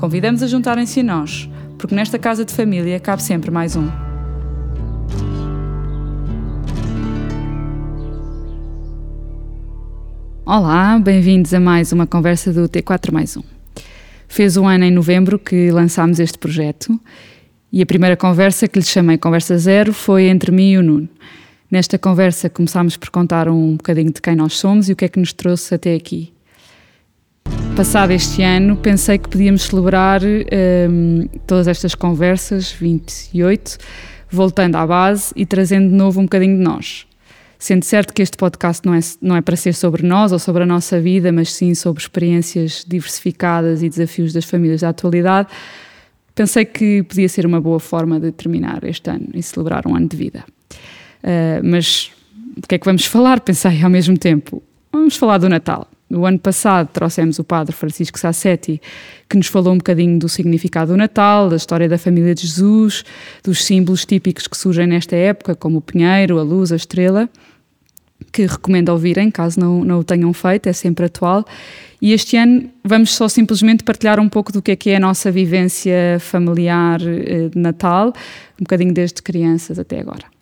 Convidamos a juntarem-se a nós, porque nesta casa de família cabe sempre mais um. Olá, bem-vindos a mais uma conversa do T4 mais um. Fez um ano em novembro que lançámos este projeto e a primeira conversa que lhe chamei Conversa Zero foi entre mim e o Nuno. Nesta conversa começámos por contar um bocadinho de quem nós somos e o que é que nos trouxe até aqui. Passado este ano, pensei que podíamos celebrar um, todas estas conversas, 28, voltando à base e trazendo de novo um bocadinho de nós. Sendo certo que este podcast não é, não é para ser sobre nós ou sobre a nossa vida, mas sim sobre experiências diversificadas e desafios das famílias da atualidade, pensei que podia ser uma boa forma de terminar este ano e celebrar um ano de vida. Uh, mas o que é que vamos falar? Pensei ao mesmo tempo. Vamos falar do Natal. No ano passado trouxemos o padre Francisco Sassetti, que nos falou um bocadinho do significado do Natal, da história da família de Jesus, dos símbolos típicos que surgem nesta época, como o pinheiro, a luz, a estrela, que recomendo ouvirem, caso não, não o tenham feito, é sempre atual. E este ano vamos só simplesmente partilhar um pouco do que é que é a nossa vivência familiar eh, de Natal, um bocadinho desde crianças até agora.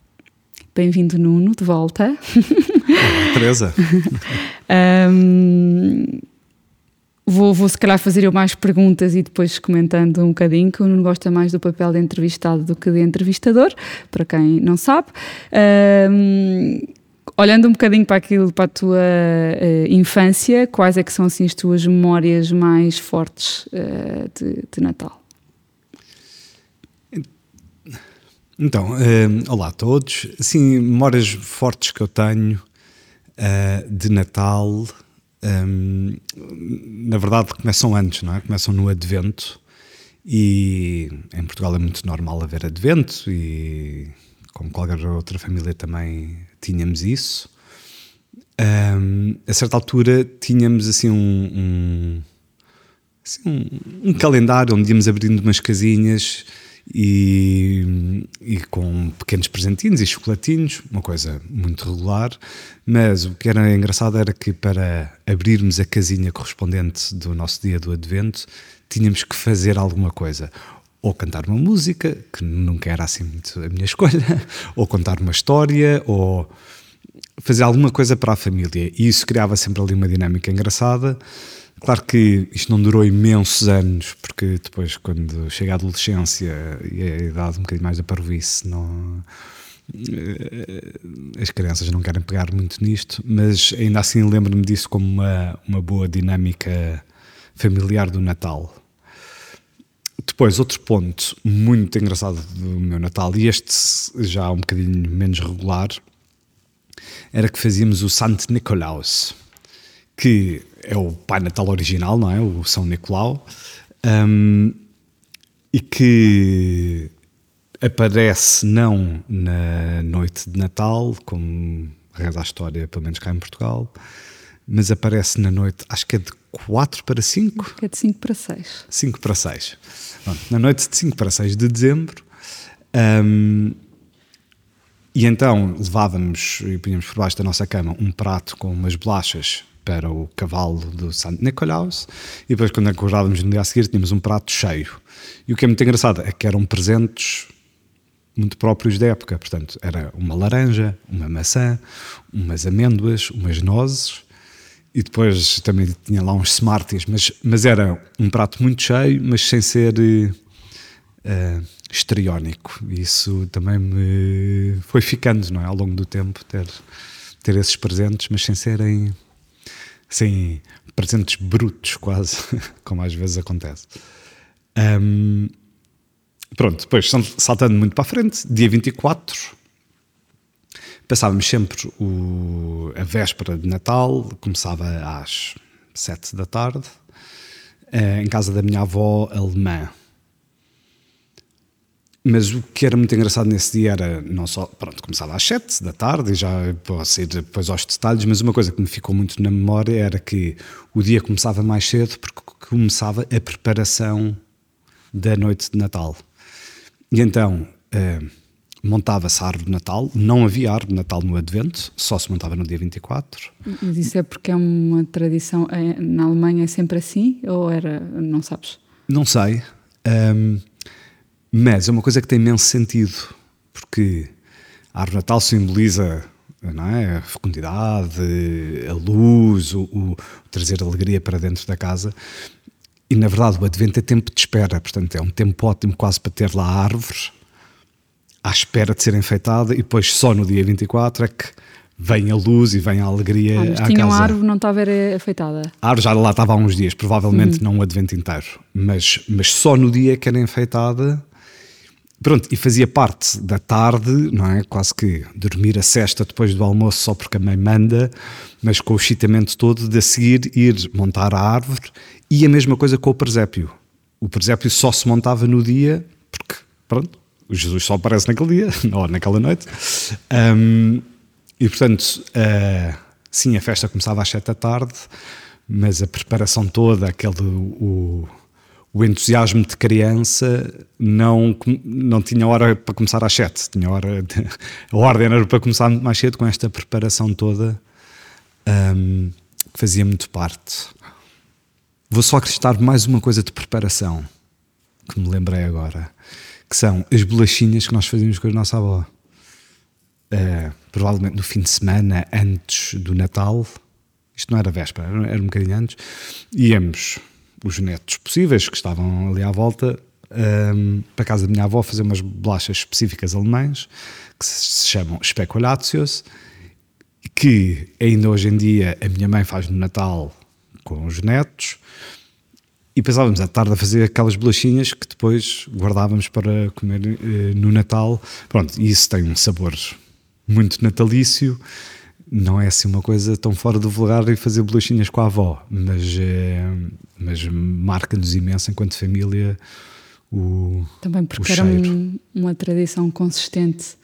Bem-vindo, Nuno, de volta. Teresa. um, vou, vou, se calhar, fazer eu mais perguntas e depois comentando um bocadinho, que o Nuno gosta mais do papel de entrevistado do que de entrevistador, para quem não sabe. Um, olhando um bocadinho para aquilo, para a tua uh, infância, quais é que são assim as tuas memórias mais fortes uh, de, de Natal? Então, uh, olá a todos. Sim, memórias fortes que eu tenho uh, de Natal, um, na verdade começam antes, não é? Começam no Advento e em Portugal é muito normal haver Advento e como qualquer outra família também tínhamos isso. Um, a certa altura tínhamos assim um, um, assim um calendário onde íamos abrindo umas casinhas e, e, com pequenos presentinhos e chocolatinhos, uma coisa muito regular, mas o que era engraçado era que para abrirmos a casinha correspondente do nosso dia do Advento, tínhamos que fazer alguma coisa. Ou cantar uma música, que nunca era assim muito a minha escolha, ou contar uma história, ou fazer alguma coisa para a família. E isso criava sempre ali uma dinâmica engraçada. Claro que isto não durou imensos anos, porque depois, quando chega a adolescência e a idade um bocadinho mais da parvoíce, não, eh, as crianças não querem pegar muito nisto, mas ainda assim lembro-me disso como uma, uma boa dinâmica familiar do Natal. Depois, outro ponto muito engraçado do meu Natal, e este já um bocadinho menos regular, era que fazíamos o Santo Nicolaus que é o Pai Natal original, não é? O São Nicolau, um, e que aparece não na noite de Natal, como reza a história, pelo menos cá em Portugal, mas aparece na noite, acho que é de 4 para 5? Acho que é de 5 para 6. 5 para 6. na noite de 5 para 6 de dezembro. Um, e então levávamos e punhamos por baixo da nossa cama um prato com umas bolachas para o cavalo do Santo Nicolaus e depois quando acordávamos no dia a seguir tínhamos um prato cheio. E o que é muito engraçado é que eram presentes muito próprios da época, portanto era uma laranja, uma maçã, umas amêndoas, umas nozes e depois também tinha lá uns Smarties, mas, mas era um prato muito cheio, mas sem ser uh, histriónico. E isso também me foi ficando, não é? Ao longo do tempo, ter, ter esses presentes, mas sem serem sem presentes brutos, quase, como às vezes acontece. Um, pronto, depois, saltando muito para a frente, dia 24, passávamos sempre o, a véspera de Natal, começava às 7 da tarde, eh, em casa da minha avó alemã. Mas o que era muito engraçado nesse dia era não só, pronto, começava às 7 da tarde e já posso ir depois aos detalhes, mas uma coisa que me ficou muito na memória era que o dia começava mais cedo porque começava a preparação da noite de Natal. E então eh, montava-se a árvore de Natal, não havia árvore de Natal no Advento, só se montava no dia 24. Mas isso é porque é uma tradição, é, na Alemanha é sempre assim ou era, não sabes? Não sei. Um, mas é uma coisa que tem imenso sentido, porque a árvore natal simboliza é? a fecundidade, a luz, o, o, trazer alegria para dentro da casa. E na verdade o advento é tempo de espera, portanto é um tempo ótimo quase para ter lá árvores à espera de ser enfeitada e depois só no dia 24 é que vem a luz e vem a alegria ah, mas à tinha casa. a árvore, não estava afeitada? A árvore já lá estava há uns dias, provavelmente uhum. não o advento inteiro, mas, mas só no dia que era enfeitada Pronto, e fazia parte da tarde, não é? Quase que dormir a cesta depois do almoço só porque a mãe manda, mas com o excitamento todo de a seguir ir montar a árvore e a mesma coisa com o presépio. O presépio só se montava no dia, porque, pronto, o Jesus só aparece naquele dia, ou naquela noite. Um, e portanto, uh, sim, a festa começava às sete da tarde, mas a preparação toda, aquele. O, o entusiasmo de criança não, não tinha hora para começar às sete, tinha hora de, a ordem era para começar mais cedo com esta preparação toda um, que fazia muito parte. Vou só acrescentar mais uma coisa de preparação que me lembrei agora, que são as bolachinhas que nós fazíamos com a nossa avó. Uh, provavelmente no fim de semana antes do Natal, isto não era véspera, era um bocadinho antes, íamos os netos possíveis que estavam ali à volta um, para casa da minha avó fazer umas bolachas específicas alemãs que se chamam speculatius que ainda hoje em dia a minha mãe faz no Natal com os netos e pensávamos à tarde a fazer aquelas bolachinhas que depois guardávamos para comer uh, no Natal. Pronto, e isso tem um sabor muito natalício não é assim uma coisa tão fora do vulgar e fazer bolachinhas com a avó, mas, é, mas marca-nos imenso enquanto família o Também porque era um, uma tradição consistente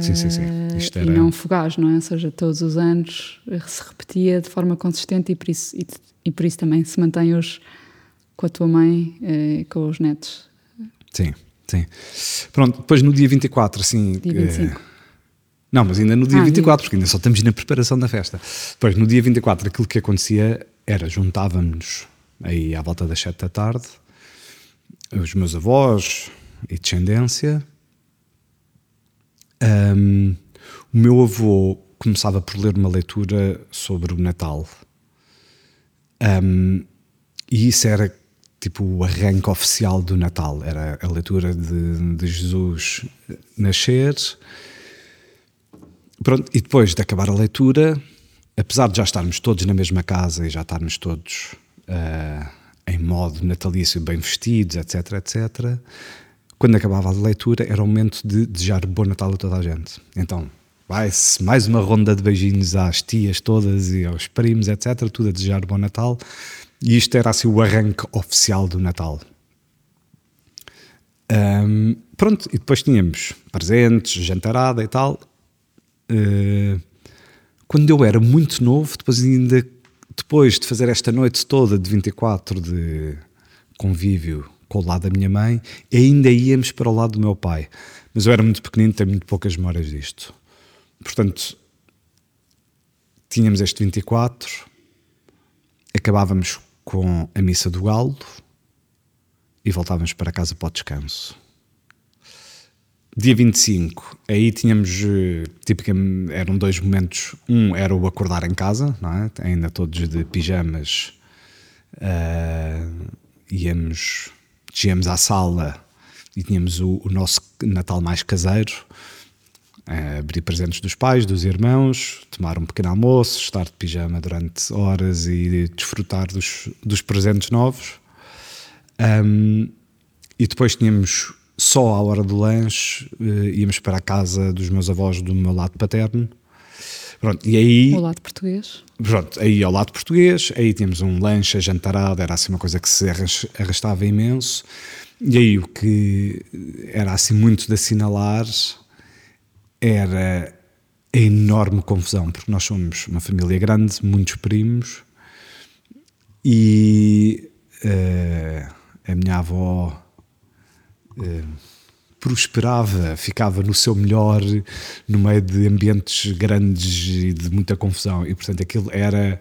sim, sim, sim. Eh, Isto era... e não fugaz, não é? Ou seja, todos os anos se repetia de forma consistente e por isso, e, e por isso também se mantém hoje com a tua mãe e eh, com os netos. Sim, sim. Pronto, depois no dia 24, assim... Dia 25. Não, mas ainda no dia ah, 24, porque ainda só estamos na preparação da festa. Depois, no dia 24, aquilo que acontecia era juntávamos aí à volta das 7 da tarde, os meus avós e descendência. Um, o meu avô começava por ler uma leitura sobre o Natal. Um, e isso era tipo o arranque oficial do Natal. Era a leitura de, de Jesus nascer Pronto, e depois de acabar a leitura, apesar de já estarmos todos na mesma casa e já estarmos todos uh, em modo natalício, bem vestidos, etc, etc, quando acabava a leitura era o momento de desejar bom Natal a toda a gente. Então, vai-se mais uma ronda de beijinhos às tias todas e aos primos, etc, tudo a desejar bom Natal. E isto era assim o arranque oficial do Natal. Um, pronto, e depois tínhamos presentes, jantarada e tal. Eh, quando eu era muito novo, depois ainda depois de fazer esta noite toda de 24 de convívio com o lado da minha mãe, ainda íamos para o lado do meu pai. Mas eu era muito pequenino, tenho muito poucas memórias disto. Portanto, tínhamos este 24, acabávamos com a missa do galo e voltávamos para casa para o descanso. Dia 25, aí tínhamos, tipicamente, eram dois momentos. Um era o acordar em casa, é? ainda todos de pijamas, uh, íamos, desíamos à sala e tínhamos o, o nosso Natal mais caseiro, uh, abrir presentes dos pais, dos irmãos, tomar um pequeno almoço, estar de pijama durante horas e desfrutar dos, dos presentes novos. Um, e depois tínhamos só à hora do lanche uh, íamos para a casa dos meus avós do meu lado paterno. Pronto, e aí. O lado português. Pronto, aí ao lado português, aí tínhamos um lanche jantarado, era assim uma coisa que se arrastava imenso. E aí o que era assim muito de assinalar era a enorme confusão, porque nós somos uma família grande, muitos primos, e uh, a minha avó prosperava, ficava no seu melhor no meio de ambientes grandes e de muita confusão, e portanto aquilo era.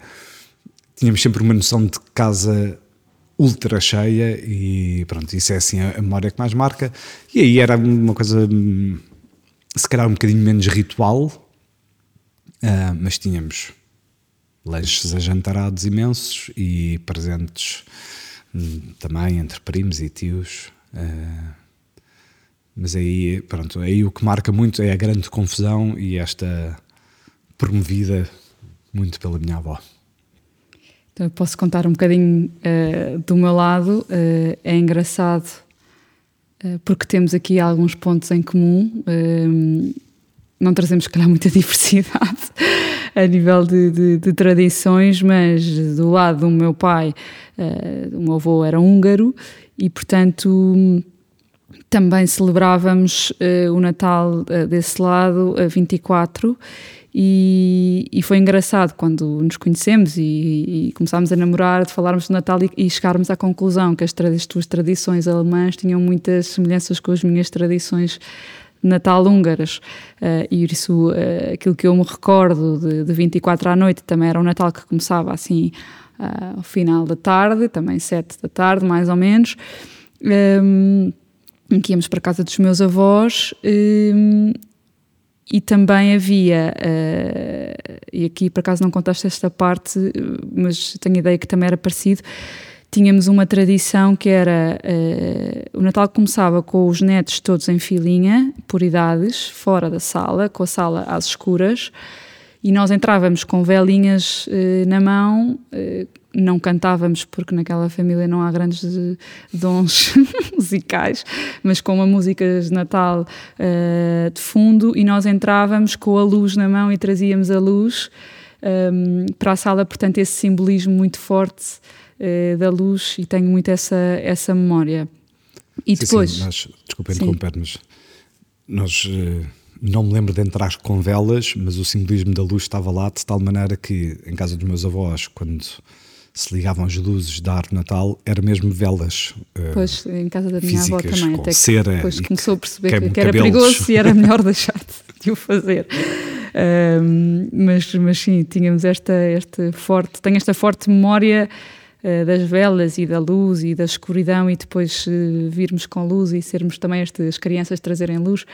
Tínhamos sempre uma noção de casa ultra cheia e pronto, isso é assim a memória que mais marca. E aí era uma coisa, se calhar um bocadinho menos ritual, uh, mas tínhamos lanches ajantarados imensos e presentes hum, também entre primos e tios. Uh, mas aí, pronto, aí o que marca muito é a grande confusão e esta promovida muito pela minha avó. Então eu posso contar um bocadinho uh, do meu lado. Uh, é engraçado uh, porque temos aqui alguns pontos em comum. não trazemos, calhar, muita diversidade a nível de, de, de, tradições, mas do lado do meu pai, o meu avô era húngaro e, portanto também celebrávamos uh, o Natal uh, desse lado, a 24, e, e foi engraçado quando nos conhecemos e, e, começámos a namorar, de falarmos do Natal e, e chegarmos à conclusão que as, as tuas tradições alemãs tinham muitas semelhanças com as minhas tradições Natal húngaras. Uh, e isso, uh, aquilo que eu me recordo de, de 24 à noite, também era um Natal que começava assim uh, ao final da tarde, também 7 da tarde, mais ou menos. Um, em que íamos para a casa dos meus avós um, e também havia, uh, e aqui por acaso não contaste esta parte, mas tenho ideia que também era parecido, tínhamos uma tradição que era uh, o Natal começava com os netos todos em filinha, por idades, fora da sala, com a sala às escuras, e nós entrávamos com velinhas uh, na mão, uh, não cantávamos porque naquela família não há grandes dons musicais, mas com uma música de Natal uh, de fundo. E nós entrávamos com a luz na mão e trazíamos a luz um, para a sala, portanto esse simbolismo muito forte uh, da luz. E tenho muito essa, essa memória. E sim, depois... Sim, nós, desculpa interromper-nos, nós... Não me lembro de entrar com velas, mas o simbolismo da luz estava lá de tal maneira que em casa dos meus avós, quando se ligavam as luzes da árvore Natal, era mesmo velas. Eh, pois, em casa da minha avó também, até que depois começou a perceber que, que, era perigoso e era melhor deixar de o fazer. Um, mas, mas sim, tínhamos esta, esta forte, tenho esta forte memória uh, das velas e da luz e da escuridão e depois uh, virmos com luz e sermos também estas crianças trazerem luz.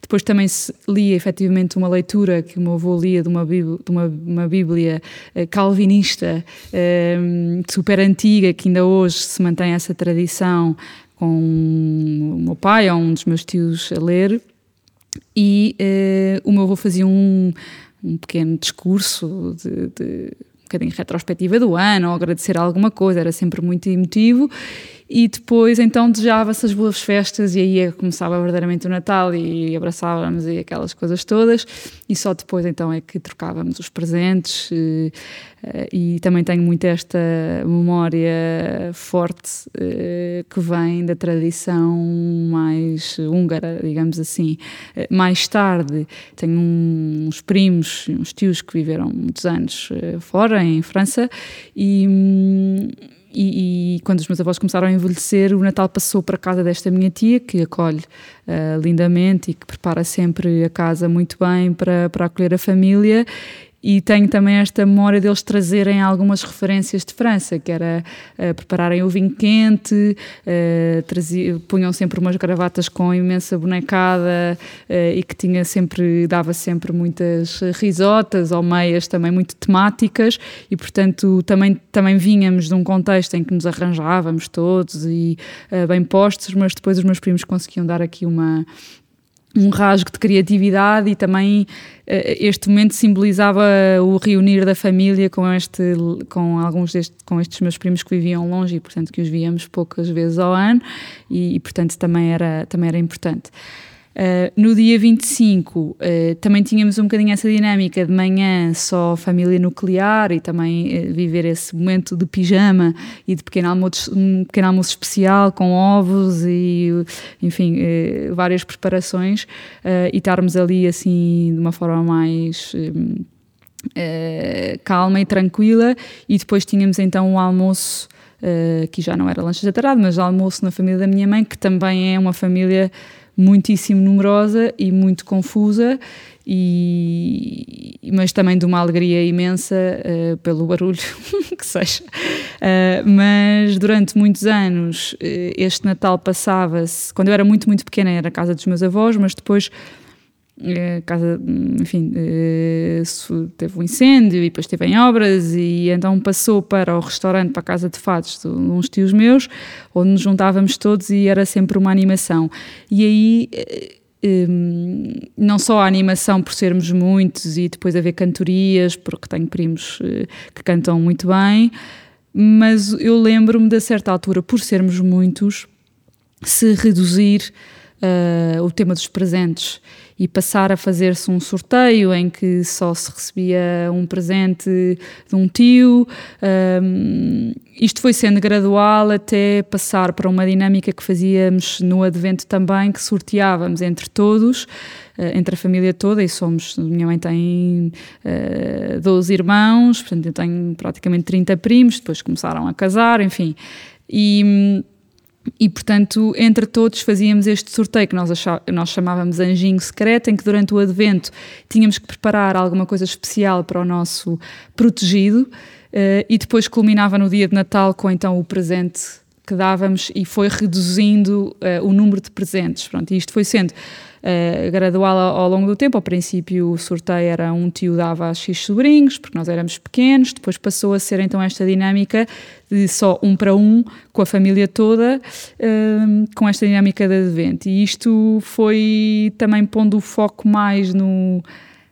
Depois também se lia efetivamente uma leitura que o meu avô lia de uma, bíblia, de uma, uma bíblia eh, calvinista, um, super antiga, que ainda hoje se mantém essa tradição com o meu pai ou um dos meus tios a ler. E uh, o meu avô fazia um, um pequeno discurso de, de um bocadinho retrospectiva do ano, ou agradecer alguma coisa, era sempre muito emotivo e depois então desejava-se as boas festas e aí é começava verdadeiramente o Natal e abraçávamos e aquelas coisas todas e só depois então é que trocávamos os presentes e, eh, e também tenho muito esta memória forte eh, que vem da tradição mais húngara, digamos assim. Eh, mais tarde tenho uns primos, uns tios que viveram muitos anos fora, em França, e hum, e, e, quando os meus avós começaram a envelhecer, o Natal passou para a casa desta minha tia, que acolhe uh, lindamente e que prepara sempre a casa muito bem para, para acolher a família e tenho também esta memória deles trazerem algumas referências de França, que era uh, prepararem o vinho quente, uh, punham sempre umas gravatas com imensa bonecada uh, e que tinha sempre, dava sempre muitas risotas ou meias também muito temáticas. E portanto também, também vinhamos de um contexto em que nos arranjávamos todos e bem postos, mas depois os meus primos conseguiam dar aqui uma um rasgo de criatividade e também uh, este momento simbolizava o reunir da família com este com alguns deste, com estes meus primos que viviam longe e portanto que os víamos poucas vezes ao ano e, e portanto também era também era importante Uh, no dia 25 uh, também tínhamos um bocadinho essa dinâmica de manhã só família nuclear e também uh, viver esse momento de pijama e de pequeno almoço, um pequeno almoço especial com ovos e enfim várias preparações e estarmos ali assim de uma forma mais calma e tranquila. E depois tínhamos então o almoço que já não era lanche de tarde, mas almoço na família da minha mãe que também é uma família muitíssimo numerosa e muito confusa, e, mas também de uma alegria imensa uh, pelo barulho que seja. Uh, mas durante muitos anos, uh, este Natal passava-se, quando eu era muito, muito pequena, era a casa dos meus avós, mas depois a casa, enfim, teve um incêndio e depois esteve em obras e então passou para o restaurante, para a casa de fados de uns tios meus, onde nos juntávamos todos e era sempre uma animação. E aí não só a animação por sermos muitos e depois haver cantorias, porque tenho primos eh, que cantam muito bem, mas eu lembro-me de certa altura, por sermos muitos, se reduzir uh, o tema dos presentes e passar a fazer-se um sorteio em que só se recebia um presente de um tio. Um, isto foi sendo gradual até passar para uma dinâmica que fazíamos no Advento também, que sorteávamos entre todos, uh, entre a família toda, e somos, minha mãe tem uh, ah, 12 irmãos, portanto eu tenho praticamente 30 primos, depois começaram a casar, enfim. E e, portanto, entre todos fazíamos este sorteio que nós, achá, nós chamávamos Anjinho Secreto, em que durante o advento tínhamos que preparar alguma coisa especial para o nosso protegido uh, e depois culminava no dia de Natal com então o presente que dávamos e foi reduzindo uh, o número de presentes. Pronto, e isto foi sendo uh, gradual ao longo do tempo. Ao princípio, o sorteio era um tio dava a X sobrinhos, porque nós éramos pequenos, depois passou a ser então esta dinâmica de só um para um, com a família toda, uh, com esta dinâmica de advento. E isto foi também pondo o foco mais no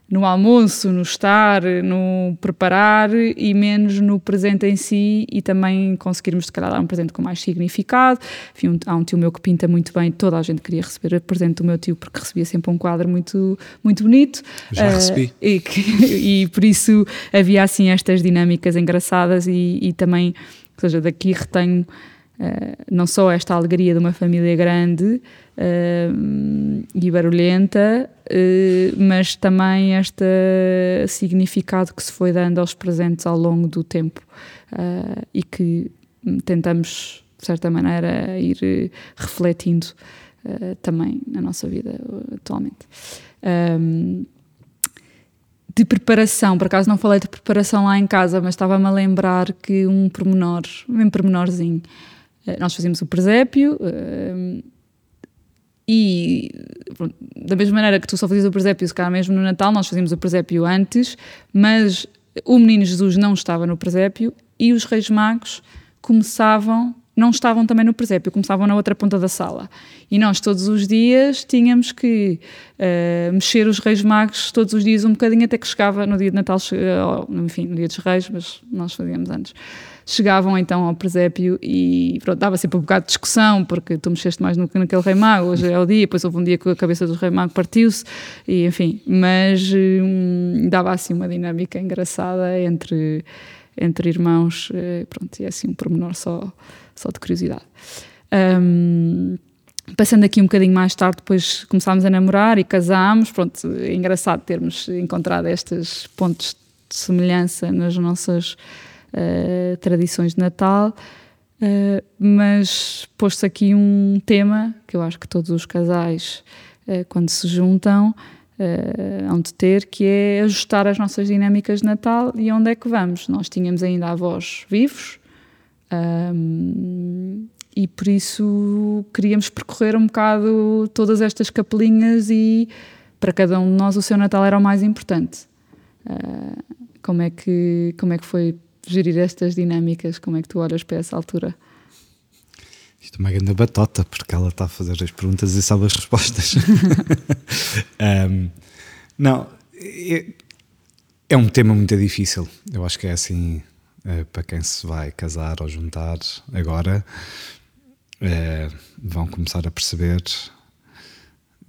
no almoço, no estar, no preparar e menos no presente em si e também conseguirmos, se calhar, dar um presente com mais significado. Enfim, há um tio meu que pinta muito bem, toda a gente queria receber o presente do meu tio porque recebia sempre um quadro muito, muito bonito. Já uh, recebi. E, que, e, por isso havia assim estas dinâmicas engraçadas e, e também, ou seja, daqui retenho uh, não só esta alegria de uma família grande, uh, e barulhenta, uh, mas também este significado que se foi dando aos presentes ao longo do tempo e que tentamos, de certa maneira, ir refletindo também na nossa vida atualmente. Um, de preparação, por acaso não falei de preparação lá em casa, mas estava-me a lembrar que um pormenor, um pormenorzinho, nós fazíamos o presépio, e pronto, da mesma maneira que tu só fazias o presépio, se calhar mesmo no Natal, nós fazíamos o presépio antes, mas o menino Jesus não estava no presépio e os reis magos começavam, não estavam também no presépio, começavam na outra ponta da sala. E nós todos os dias tínhamos que uh, mexer os reis magos todos os dias um bocadinho até que chegava no dia de Natal, uh, enfim, no dia dos reis, mas nós fazíamos antes chegavam então ao presépio e pronto, dava sempre um bocado de discussão, porque tu mexeste mais no, naquele rei mago, hoje é o dia, depois houve um dia que a cabeça do rei mago partiu-se, e enfim, mas hum, dava assim uma dinâmica engraçada entre, entre irmãos, eh, pronto, e é assim um pormenor só, só de curiosidade. Um, passando aqui um bocadinho mais tarde, depois começámos a namorar e casámos. Pronto, é engraçado termos encontrado estes pontos de semelhança nas nossas uh, tradições de Natal. Uh, mas posto aqui um tema que eu acho que todos os casais, uh, quando se juntam, uh, hão de ter, que é ajustar as nossas dinâmicas de Natal e onde é que vamos. Nós tínhamos ainda avós vivos um, e por isso queríamos percorrer um bocado todas estas capelinhas e para cada um de nós o seu Natal era o mais importante. como, é que, como é que foi gerir estas dinâmicas? Como é que tu olhas para essa altura? Isto é uma grande batota, porque ela está a fazer as perguntas e sabe as respostas. um, não, é, é, um tema muito difícil. Eu acho que é assim é, para quem se vai casar ou juntar agora. É, vão começar a perceber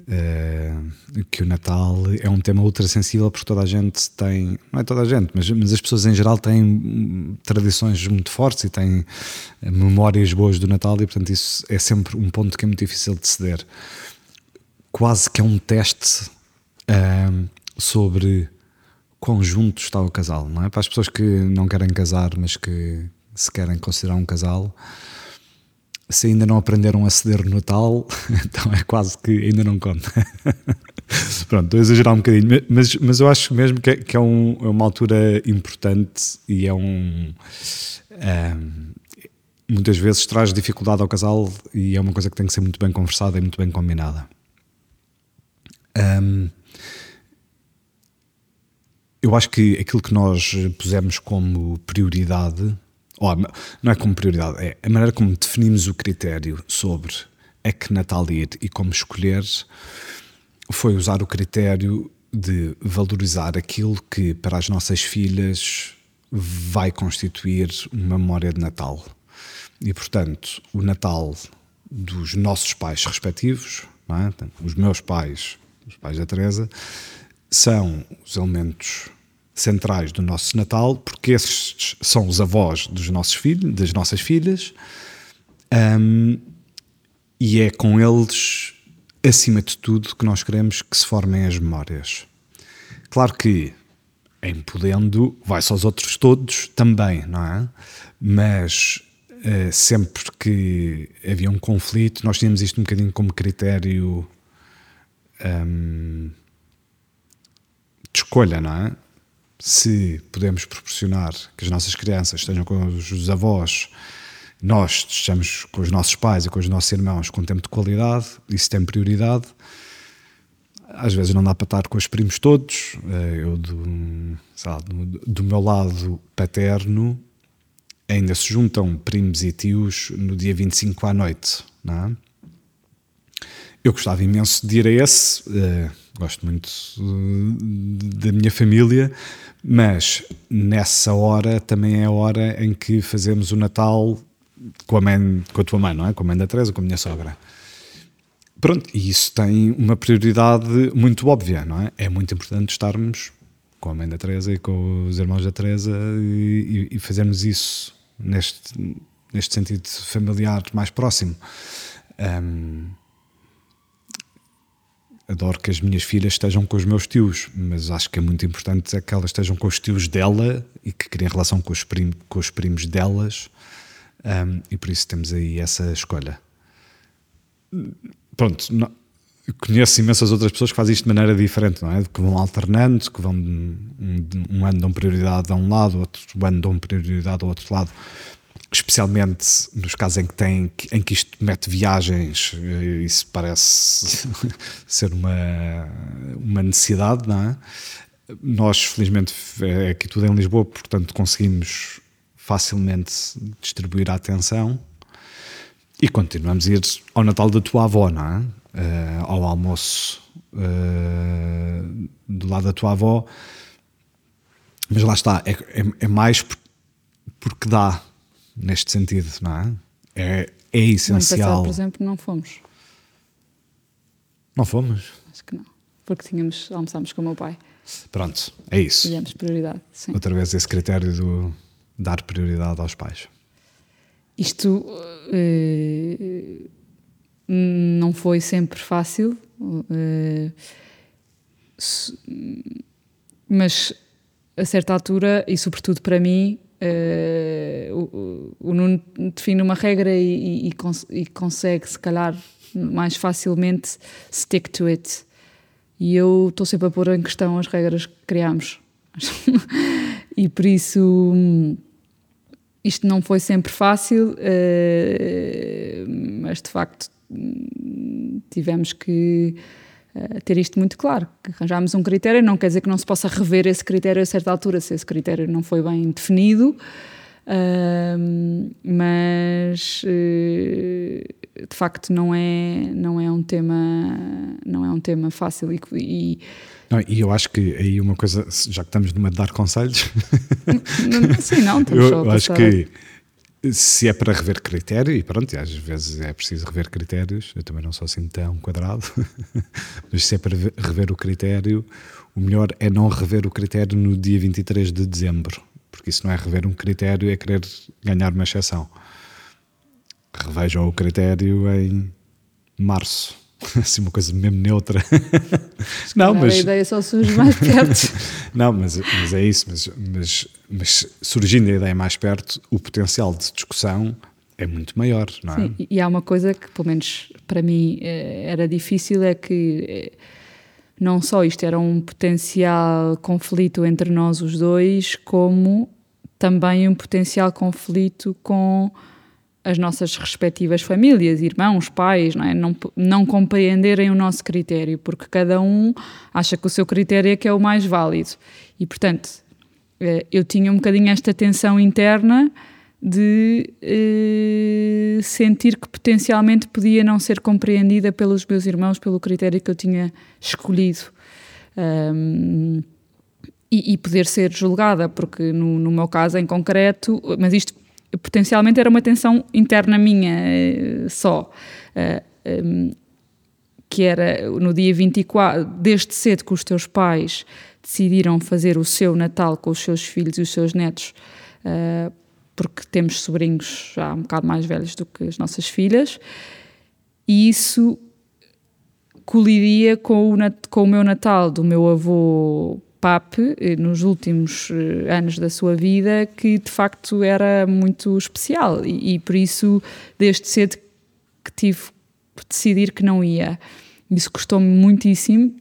Uh, que o Natal é um tema ultra sensível porque toda a gente tem, não é toda a gente, mas, mas as pessoas em geral têm tradições muito fortes e têm memórias boas do Natal e portanto isso é sempre um ponto que é muito difícil de ceder. Quase que é um teste uh, sobre quão junto está o casal, não é? Para as pessoas que não querem casar, mas que se querem considerar um casal, se ainda não aprenderam a ceder no Natal, então é quase que ainda não conta. Pronto, estou a exagerar um bocadinho, mas, mas eu acho mesmo que é, que é, um, é uma altura importante e é um, é, muitas vezes traz dificuldade ao casal e é uma coisa que tem que ser muito bem conversada e muito bem combinada. Um, eu acho que aquilo que nós pusemos como prioridade ou não é como prioridade, é a maneira como definimos o critério sobre a que Natal ir e como escolher foi usar o critério de valorizar aquilo que para as nossas filhas vai constituir uma memória de Natal. E portanto, o Natal dos nossos pais respectivos, é? os meus pais, os pais da Teresa, são os elementos centrais do nosso Natal, porque esses são os avós dos nossos filhos, das nossas filhas, um, e é com eles, acima de tudo, que nós queremos que se formem as memórias. Claro que, em podendo, vai-se aos outros todos também, não é? Mas uh, sempre que havia um conflito, nós tínhamos isto um bocadinho como critério. Um, de escolha, não é? Se podemos proporcionar que as nossas crianças estejam com os avós, nós estejamos com os nossos pais e com os nossos irmãos com tempo de qualidade, isso tem prioridade. Às vezes não dá para estar com os primos todos. Eh, eu, do, lá, do, meu lado paterno, ainda se juntam primos e tios no dia 25 à noite. Não é? Eu gostava imenso de ir a esse, uh, gosto muito uh, da minha família, mas nessa hora também é a hora em que fazemos o Natal com a, mãe, com a tua mãe, não é? Com a mãe da Teresa, com a minha sogra. Pronto, e isso tem uma prioridade muito óbvia, não é? É muito importante estarmos com a mãe da Teresa e com os irmãos da Teresa e, e fazermos isso neste, neste sentido familiar mais próximo. Um, adoro que as minhas filhas estejam com os meus tios, mas acho que é muito importante é que elas estejam com os tios dela e que criem relação com os, prim, com os primos delas, um, e por isso temos aí essa escolha. Pronto, não, conheço imensas outras pessoas que fazem isto de maneira diferente, não é? Que vão alternando, que vão um, um ano dão prioridade a um lado, outro ano dão prioridade ao outro lado especialmente nos casos em que tem em que isto mete viagens eh, isso parece ser uma uma necessidade não é? nós felizmente é aqui tudo em Lisboa portanto conseguimos facilmente distribuir a atenção e continuamos a ir ao Natal da tua avó não é? Uh, ao almoço uh, do lado da tua avó mas lá está é, é, é mais porque dá neste sentido, não é? É, é essencial. Passado, por exemplo, não fomos. Não fomos? Acho que não. Porque tínhamos, almoçámos com o meu pai. Pronto, é isso. Demos prioridade, sim. Outra vez esse critério do dar prioridade aos pais. Isto uh, não foi sempre fácil, uh, mas a certa altura, e sobretudo para mim, Uh, o, o, Nuno define uma regra e, e, e, consegue, se calhar, mais facilmente stick to it. E eu estou sempre a pôr em questão as regras que criámos. e por isso isto não foi sempre fácil, uh, mas de facto tivemos que ter isto muito claro, que arranjámos um critério, não quer dizer que não se possa rever esse critério a certa altura, se esse critério não foi bem definido, uh, mas uh, de facto não é, não é um tema não é um tema fácil e, e não, e eu acho que aí uma coisa, já que estamos numa de dar conselhos, sim, não, estamos eu acho que se é para rever critério, e pronto, às vezes é preciso rever critérios, eu também não sou assim tão quadrado, mas se é para rever o critério, o melhor é não rever o critério no dia 23 de dezembro, porque isso não é rever um critério, é querer ganhar uma exceção. Revejam o critério em março. Assim, uma coisa mesmo neutra. não, mas. A ideia só surge mais perto. não, mas, mas é isso. Mas, mas, mas surgindo a ideia mais perto, o potencial de discussão é muito maior, não é? Sim, e há uma coisa que, pelo menos para mim, eh, era difícil: é que eh, não só isto era um potencial conflito entre nós os dois, como também um potencial conflito com as nossas respectivas famílias, irmãos, pais, não, é? não, não compreenderem o nosso critério, porque cada um acha que o seu critério é que é o mais válido. E, portanto, eh, eu tinha um bocadinho esta tensão interna de eh, sentir que potencialmente podia não ser compreendida pelos meus irmãos pelo critério que eu tinha escolhido. Um, e, e, poder ser julgada, porque no, no meu caso em concreto, mas isto potencialmente era uma tensão interna minha eh, só. Eh, ehm, que era no dia 24, desde cedo que os teus pais decidiram fazer o seu Natal com os seus filhos e os seus netos, eh, porque temos sobrinhos já um bocado mais velhos do que as nossas filhas, e isso colidia com o, com o meu Natal do meu avô PAP eh, nos últimos eh, anos da sua vida que de facto era muito especial e, e por isso desde cedo que tive que decidir que não ia. Isso custou-me muitíssimo,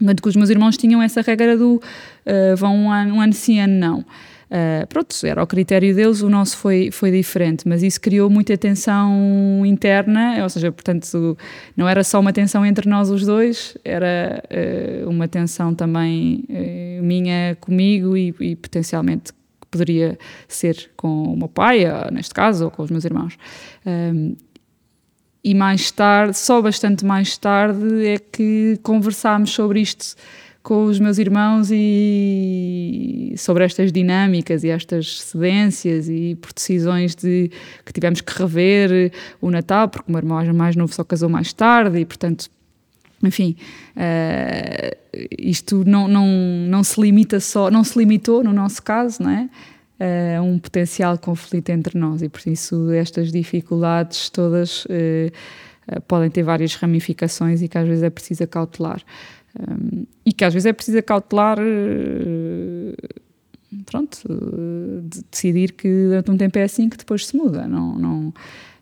enquanto que os meus irmãos tinham essa regra do uh, vão um ano, um ano sim, ano não. Uh, pronto, era o critério deles, o nosso foi, foi diferente, mas isso criou muita tensão interna, ou seja, portanto, não era só uma tensão entre nós os dois, era uh, uma tensão também uh, minha comigo e, e, potencialmente poderia ser com o meu pai, neste caso, ou com os meus irmãos. Um, e mais tarde, só bastante mais tarde, é que conversámos sobre isto com os meus irmãos e sobre estas dinâmicas e estas cedências e por decisões de que tivemos que rever o Natal, porque o meu irmão mais novo só casou mais tarde e, portanto, enfim, uh, isto não, não, não se limita só, não se limitou no nosso caso, não é? Uh, um potencial conflito entre nós e por isso estas dificuldades todas uh, podem ter várias ramificações e que às vezes é preciso cautelar. Um, e que às vezes é preciso cautelar, uh, pronto, uh, de decidir que durante um tempo é assim que depois se muda, não, não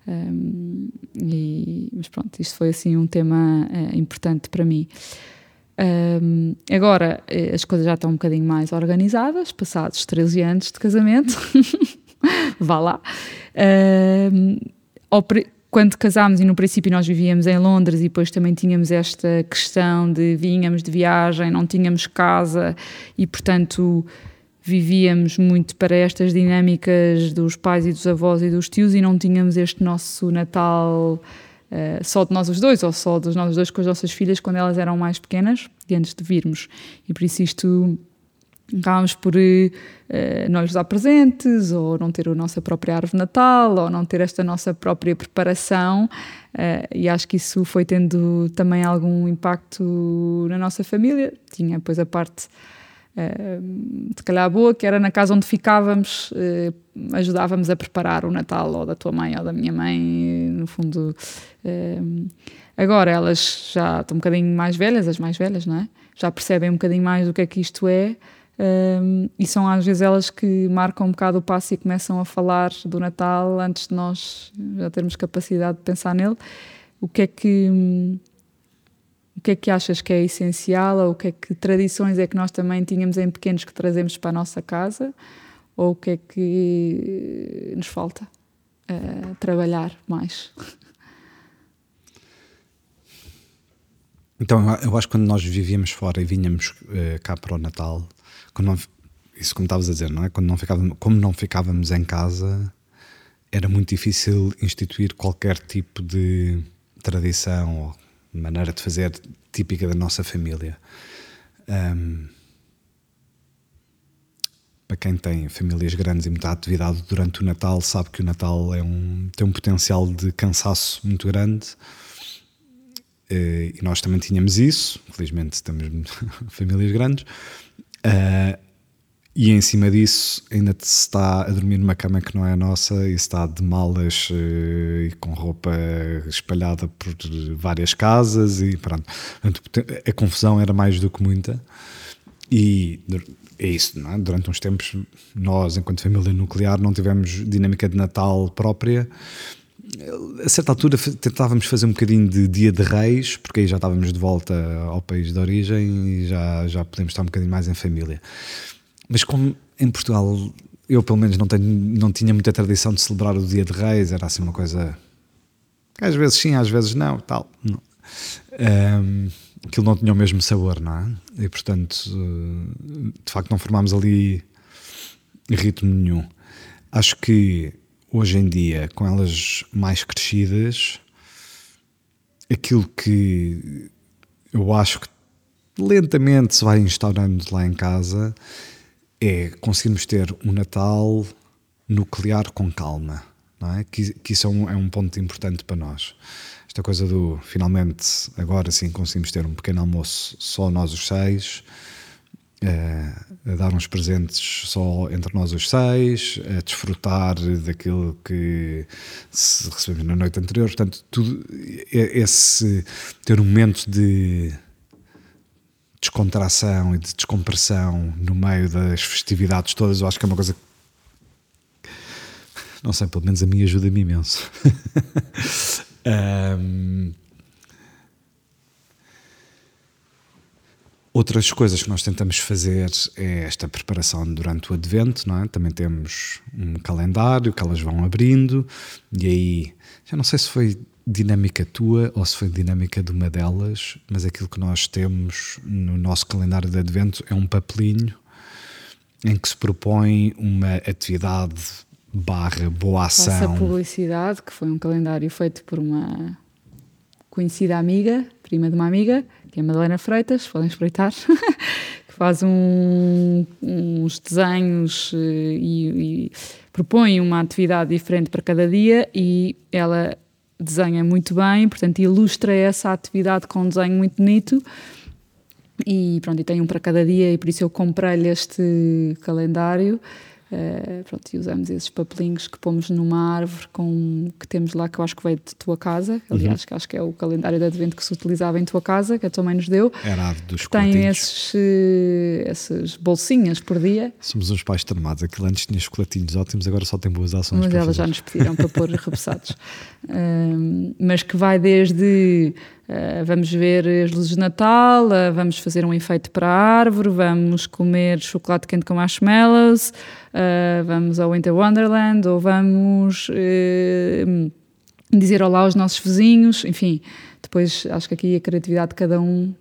um, e, mas pronto, isto foi assim um tema uh, importante para mim. Um, agora as coisas já estão um bocadinho mais organizadas, passados 13 anos de casamento, vá lá. Um, quando casámos e no princípio nós vivíamos em Londres e depois também tínhamos esta questão de vínhamos de viagem, não tínhamos casa e portanto vivíamos muito para estas dinâmicas dos pais e dos avós e dos tios e não tínhamos este nosso Natal uh, só de nós os dois ou só dos nós dois com as nossas filhas quando elas eram mais pequenas e antes de virmos. E por isso isto acabámos por uh, não lhes dar presentes, ou não ter a nossa própria árvore Natal, ou não ter esta nossa própria preparação, uh, e acho que isso foi tendo também algum impacto na nossa família. Tinha depois a parte, de calhar boa, que era na casa onde ficávamos, ajudávamos a preparar o Natal, ou da tua mãe, ou da minha mãe, no fundo. agora elas já estão um bocadinho mais velhas, as mais velhas, não é? Já percebem um bocadinho mais do que é que isto é. Um, e são às vezes elas que marcam um bocado o passo e começam a falar do Natal antes de nós já termos capacidade de pensar nele. O que é que o que é que achas que é essencial ou o que é que tradições é que nós também tínhamos em pequenos que trazemos para a nossa casa ou o que é que nos falta uh, trabalhar mais? Então, eu acho que quando nós vivíamos fora e vinhamos uh, cá para o Natal, quando não, isso como estavas a dizer, não é? Quando não ficávamos, como não ficávamos em casa, era muito difícil instituir qualquer tipo de tradição ou maneira de fazer típica da nossa família. Um, para quem tem famílias grandes e muita atividade durante o Natal, sabe que o Natal é um, tem um potencial de cansaço muito grande. Uh, e nós também tínhamos isso, felizmente temos famílias grandes. Uh, e em cima disso ainda se está a dormir numa cama que não é a nossa e está de malas uh, e com roupa espalhada por várias casas e pronto. A confusão era mais do que muita. E é isso, é? durante uns tempos nós, enquanto família nuclear, não tivemos dinâmica de Natal própria. A certa altura tentávamos fazer um bocadinho de dia de reis, porque aí já estávamos de volta ao país de origem e já, já podemos estar um bocadinho mais em família. Mas como em Portugal eu pelo menos não, tenho, não tinha muita tradição de celebrar o dia de reis, era assim uma coisa às vezes sim, às vezes não, tal. Não. Um, aquilo não tinha o mesmo sabor, não é? E portanto, eh, de facto, não formámos ali ritmo nenhum. Acho que hoje em dia, com elas mais crescidas, aquilo que eu acho que lentamente se vai instaurando lá em casa é conseguirmos ter um Natal nuclear com calma, é? Que, que isso é um, é um ponto importante para nós esta coisa do finalmente agora sim conseguimos ter um pequeno almoço só nós os seis, a dar uns presentes só entre nós os seis, a desfrutar daquilo que recebemos na noite anterior. Portanto, tudo esse ter um momento de descontração e de descompressão no meio das festividades todas, eu acho que é uma coisa que, não sei, pelo menos a mim ajuda-me imenso. Um, outras coisas que nós tentamos fazer é esta preparação durante o Advento, não é? Também temos um calendário que elas vão abrindo, e aí já não sei se foi dinâmica tua ou se foi dinâmica de uma delas, mas aquilo que nós temos no nosso calendário de Advento é um papelinho em que se propõe uma atividade barra boa ação. Essa publicidade, que foi um calendário feito por uma conhecida amiga, prima de uma amiga, que é a Madalena Freitas, podem espreitar, que faz um, uns desenhos eh, e, e propõe uma atividade diferente para cada dia e ela desenha muito bem, portanto ilustra essa atividade com um desenho muito bonito. E pronto, e tem um para cada dia e por isso eu comprei-lhe este calendário Uh, pronto, e usamos esses papelinhos que pomos numa árvore com, que temos lá, que eu acho que veio de tua casa. Aliás, uhum. que acho que é o calendário de advento que se utilizava em tua casa, que a tua mãe nos deu. Era a árvore dos Tem esses, uh, essas bolsinhas por dia. Somos uns pais tramados. Aquilo antes tinha chocolatinhos ótimos, agora só tem boas ações. Mas elas já nos pediram para pôr repassados. Uh, mas que vai desde Uh, vamos ver as luzes de Natal, uh, vamos fazer um enfeite para a árvore, vamos comer chocolate quente com marshmallows, uh, vamos ao Winter Wonderland ou vamos dizer olá aos nossos vizinhos, enfim. Depois acho que aqui a criatividade de cada um,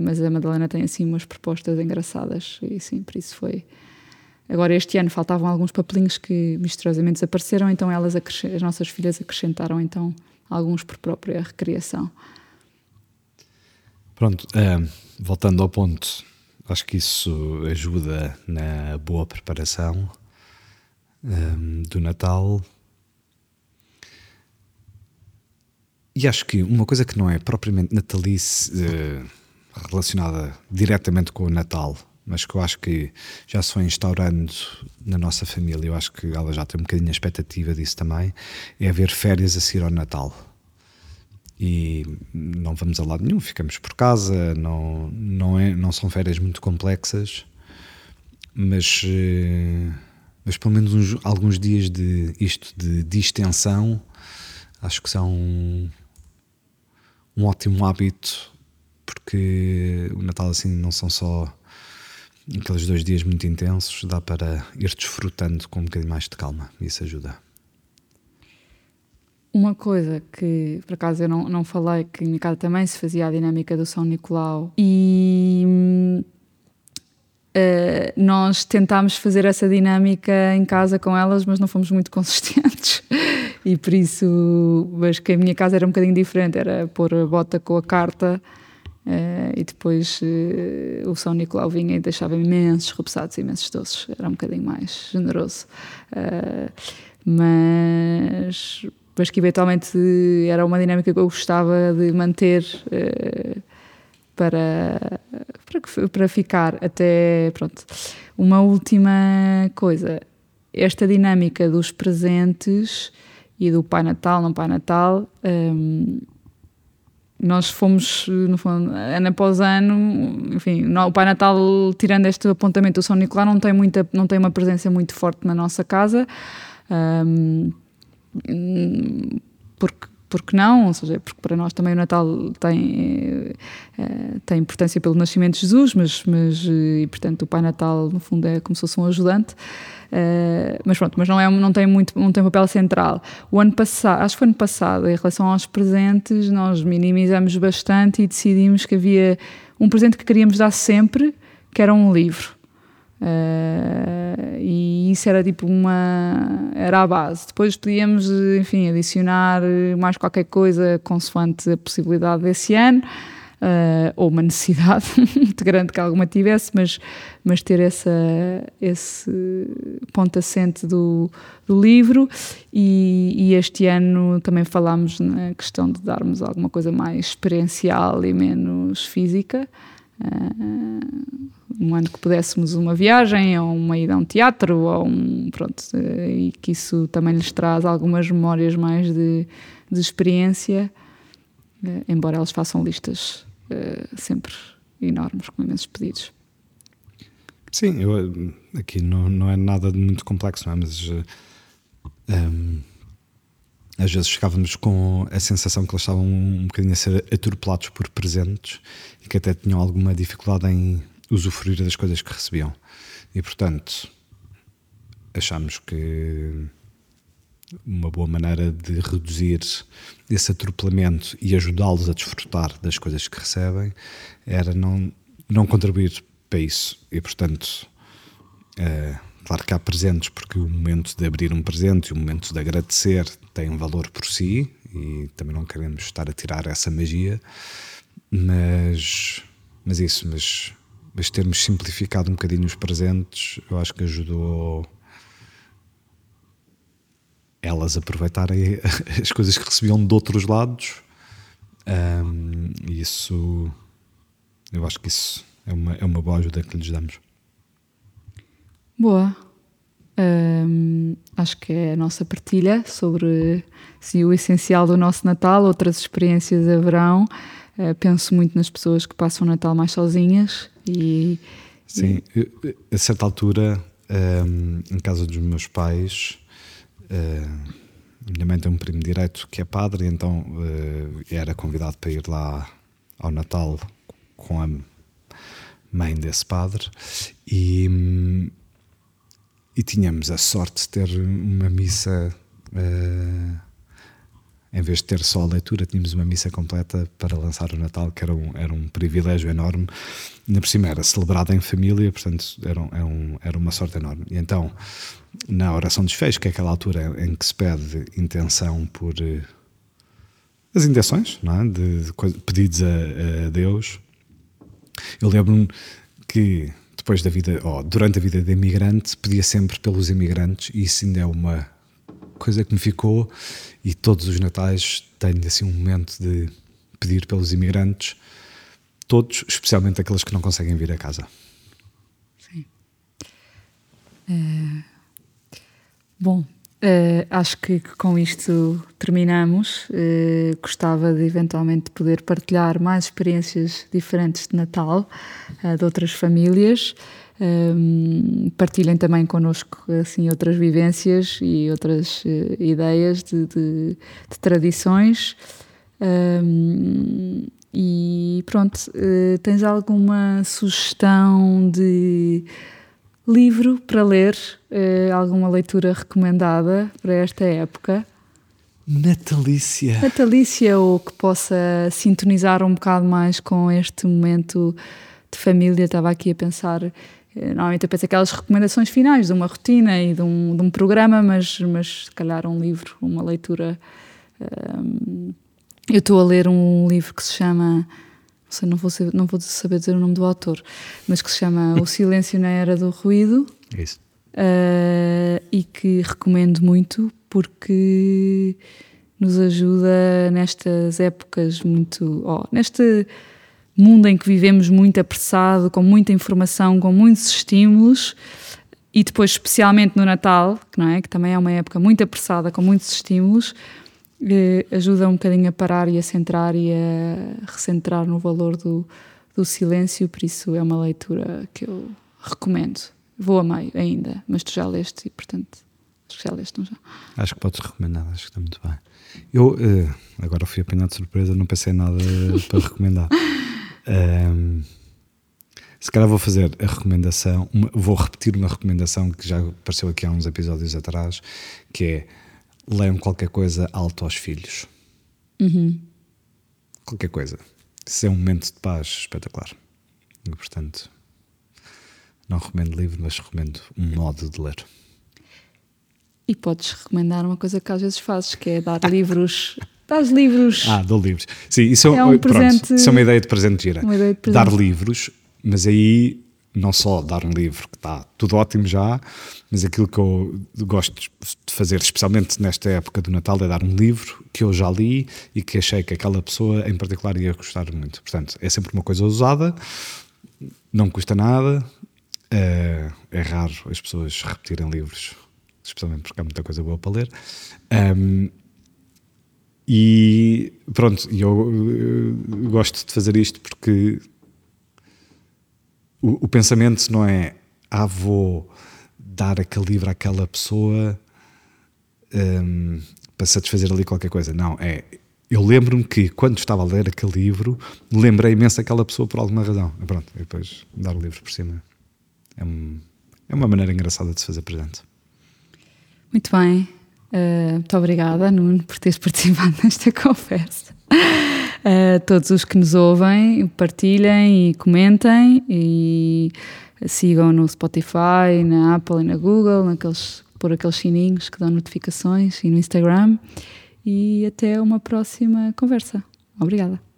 mas a Madalena tem assim umas propostas engraçadas e sim, por isso foi. Agora, este ano faltavam alguns papelinhos que misteriosamente desapareceram, então elas, as nossas filhas acrescentaram então alguns por própria recriação. Pronto, uh, voltando ao ponto, acho que isso ajuda na boa preparação um, do Natal. E acho que uma coisa que não é propriamente natalice uh, relacionada diretamente com o Natal, mas que eu acho que já se foi instaurando na nossa família, eu acho que ela já tem um bocadinho a expectativa disso também, é haver férias a seguir ao Natal. E não vamos a lado nenhum, ficamos por casa, não, não, é, não são férias muito complexas, mas, eh, mas pelo menos uns, alguns dias de isto de distensão acho que são um, um ótimo hábito, porque o Natal assim não são só aqueles dois dias muito intensos, dá para ir desfrutando com um bocadinho mais de calma, isso ajuda. Uma coisa que, por acaso, eu não, não falei, que em minha casa também se fazia a dinâmica do São Nicolau e uh, nós tentámos fazer essa dinâmica em casa com elas, mas não fomos muito consistentes e por isso, mas que a minha casa era um bocadinho diferente, era pôr a bota com a carta Uh, e depois uh, o São Nicolau vinha e deixava imensos repousados, imensos doces. Era um bocadinho mais generoso. Uh, mas, mas que eventualmente era uma dinâmica que eu gostava de manter para, para, para ficar até. Pronto. Uma última coisa. Esta dinâmica dos presentes e do Pai Natal, não Pai Natal. Um, nós fomos, no fundo, ano após ano, enfim, o Pai Natal, tirando este apontamento do São Nicolau, não tem, muita, não tem uma presença muito forte na nossa casa, um, porque porque não, ou seja, porque para nós também o Natal tem, é, tem importância pelo nascimento de Jesus, mas, mas e, portanto o Pai Natal no fundo é como se fosse um ajudante. Uh, mas pronto, mas não, é, não, tem muito, não tem papel central. O ano passado, acho que foi ano passado, em relação aos presentes, nós minimizamos bastante e decidimos que havia um presente que queríamos dar sempre, que era um livro. Uh, e isso era tipo uma era a base depois podíamos enfim adicionar mais qualquer coisa consoante a possibilidade desse ano uh, ou uma necessidade muito grande que alguma tivesse, mas, mas ter essa, esse ponto assente do, do livro. E, e, este ano também falámos na questão de darmos alguma coisa mais experiencial e menos física. Uh, um ano que pudéssemos uma viagem ou uma ida a um teatro ou um, pronto, e que isso também lhes traz algumas memórias mais de, de experiência, embora elas façam listas uh, sempre enormes, com imensos pedidos. Sim, eu, aqui não, não é nada de muito complexo, é? mas uh, eh, um, às vezes ficávamos com a sensação que eles estavam um bocadinho a ser atropelados por presentes e que até tinham alguma dificuldade em usufruir das coisas que recebiam. E portanto, achamos que uma boa maneira de reduzir esse atropelamento e ajudá-los a desfrutar das coisas que recebem era não, não contribuir para isso. E, portanto, é, claro que há presentes, porque o momento de abrir um presente e o momento de agradecer tem um valor por si e também não queremos estar a tirar essa magia, mas, mas isso, mas, mas termos simplificado um bocadinho os presentes, eu acho que ajudou elas aproveitarem as coisas que recebiam de outros lados. Um, isso, eu acho que isso é uma, é uma boa ajuda que lhes damos. Boa. Um, acho que é a nossa partilha sobre se o essencial do nosso Natal, outras experiências haverão. Uh, penso muito nas pessoas que passam o Natal mais sozinhas e. Sim, e... a certa altura, um, em casa dos meus pais, Uh, minha mãe tem um primo direito que é padre, então uh, era convidado para ir lá ao Natal com a mãe desse padre e, e tínhamos a sorte de ter uma missa. Uh, em vez de ter só a leitura, tínhamos uma missa completa para lançar o Natal, que era um, era um privilégio enorme. Ainda por cima era celebrada em família, portanto era, um, um, era uma sorte enorme. E então na oração de desfecho, que é aquela altura em que se pede intenção por uh, as intenções, é? de, de pedidos a, a, Deus. Eu lembro-me que depois da vida, oh, durante a vida de imigrante, pedia sempre pelos imigrantes, e isso ainda é uma coisa que me ficou. E todos os Natais tenho assim um momento de pedir pelos imigrantes, todos, especialmente aqueles que não conseguem vir a casa. Sim. É Bom, uh, acho que, com isto terminamos. Uh, gostava de eventualmente poder partilhar mais experiências diferentes de Natal de outras famílias. Um, partilhem também connosco assim, outras vivências e outras ideias de, de, de tradições. Um, e pronto, tens alguma sugestão de Livro para ler, uh, alguma leitura recomendada para esta época? Natalícia. Natalícia, ou que possa sintonizar um bocado mais com este momento de família. Estava aqui a pensar, normalmente eu penso aquelas recomendações finais de uma rotina e de um, de um programa, mas, mas se calhar um livro, uma leitura. Um, eu estou a ler um livro que se chama sei, não vou, saber, não vou saber dizer o nome do autor, mas que se chama O Silêncio na Era do Ruído. É isso. Uh, e que recomendo muito porque nos ajuda nestas épocas muito. Oh, neste mundo em que vivemos muito apressado, com muita informação, com muitos estímulos, e depois, especialmente no Natal, que, não é? que também é uma época muito apressada, com muitos estímulos, eh, ajuda um bocadinho a parar e a centrar e a recentrar no valor do, do silêncio, por isso é uma leitura que eu recomendo. Vou a meio ainda, mas tu já leste e, portanto, acho que já leste, não já? Acho que podes recomendar, acho que está muito bem. Eu uh, agora fui apanhado de surpresa, não pensei nada para recomendar. Um, se calhar vou fazer a recomendação, uma, vou repetir uma recomendação que já apareceu aqui há uns episódios atrás, que é leiam qualquer coisa alto aos filhos. Uhum. Qualquer coisa. Isso é um momento de paz espetacular. E, portanto, não recomendo livro, mas recomendo um modo de ler. E podes recomendar uma coisa que às vezes fazes, que é dar livros. Dás livros. Ah, dou livros. Sim, isso é, é um pronto, presente. Isso é uma ideia de presente gira. Uma ideia de presente. Dar livros, mas aí não só dar um livro que está tudo ótimo já, mas aquilo que eu gosto de fazer, especialmente nesta época do Natal, é dar um livro que eu já li e que achei que aquela pessoa em particular ia gostar muito. Portanto, é sempre uma coisa usada, não custa nada, é, é raro as pessoas repetirem livros, especialmente porque há muita coisa boa para ler. Um, e pronto, eu, eu gosto de fazer isto porque o, o pensamento não é ah, vou dar aquele livro àquela pessoa um, para satisfazer ali qualquer coisa. Não, é. Eu lembro-me que quando estava a ler aquele livro, lembrei imenso daquela pessoa por alguma razão. E pronto, e depois dar o livro por cima. É, um, é uma maneira engraçada de se fazer presente. Muito bem. Uh, muito obrigada, Nuno, por teres participado nesta conversa a todos os que nos ouvem, partilhem e comentem e sigam no Spotify, na Apple e na Google, naqueles, por aqueles sininhos que dão notificações e no Instagram. E até uma próxima conversa. Obrigada.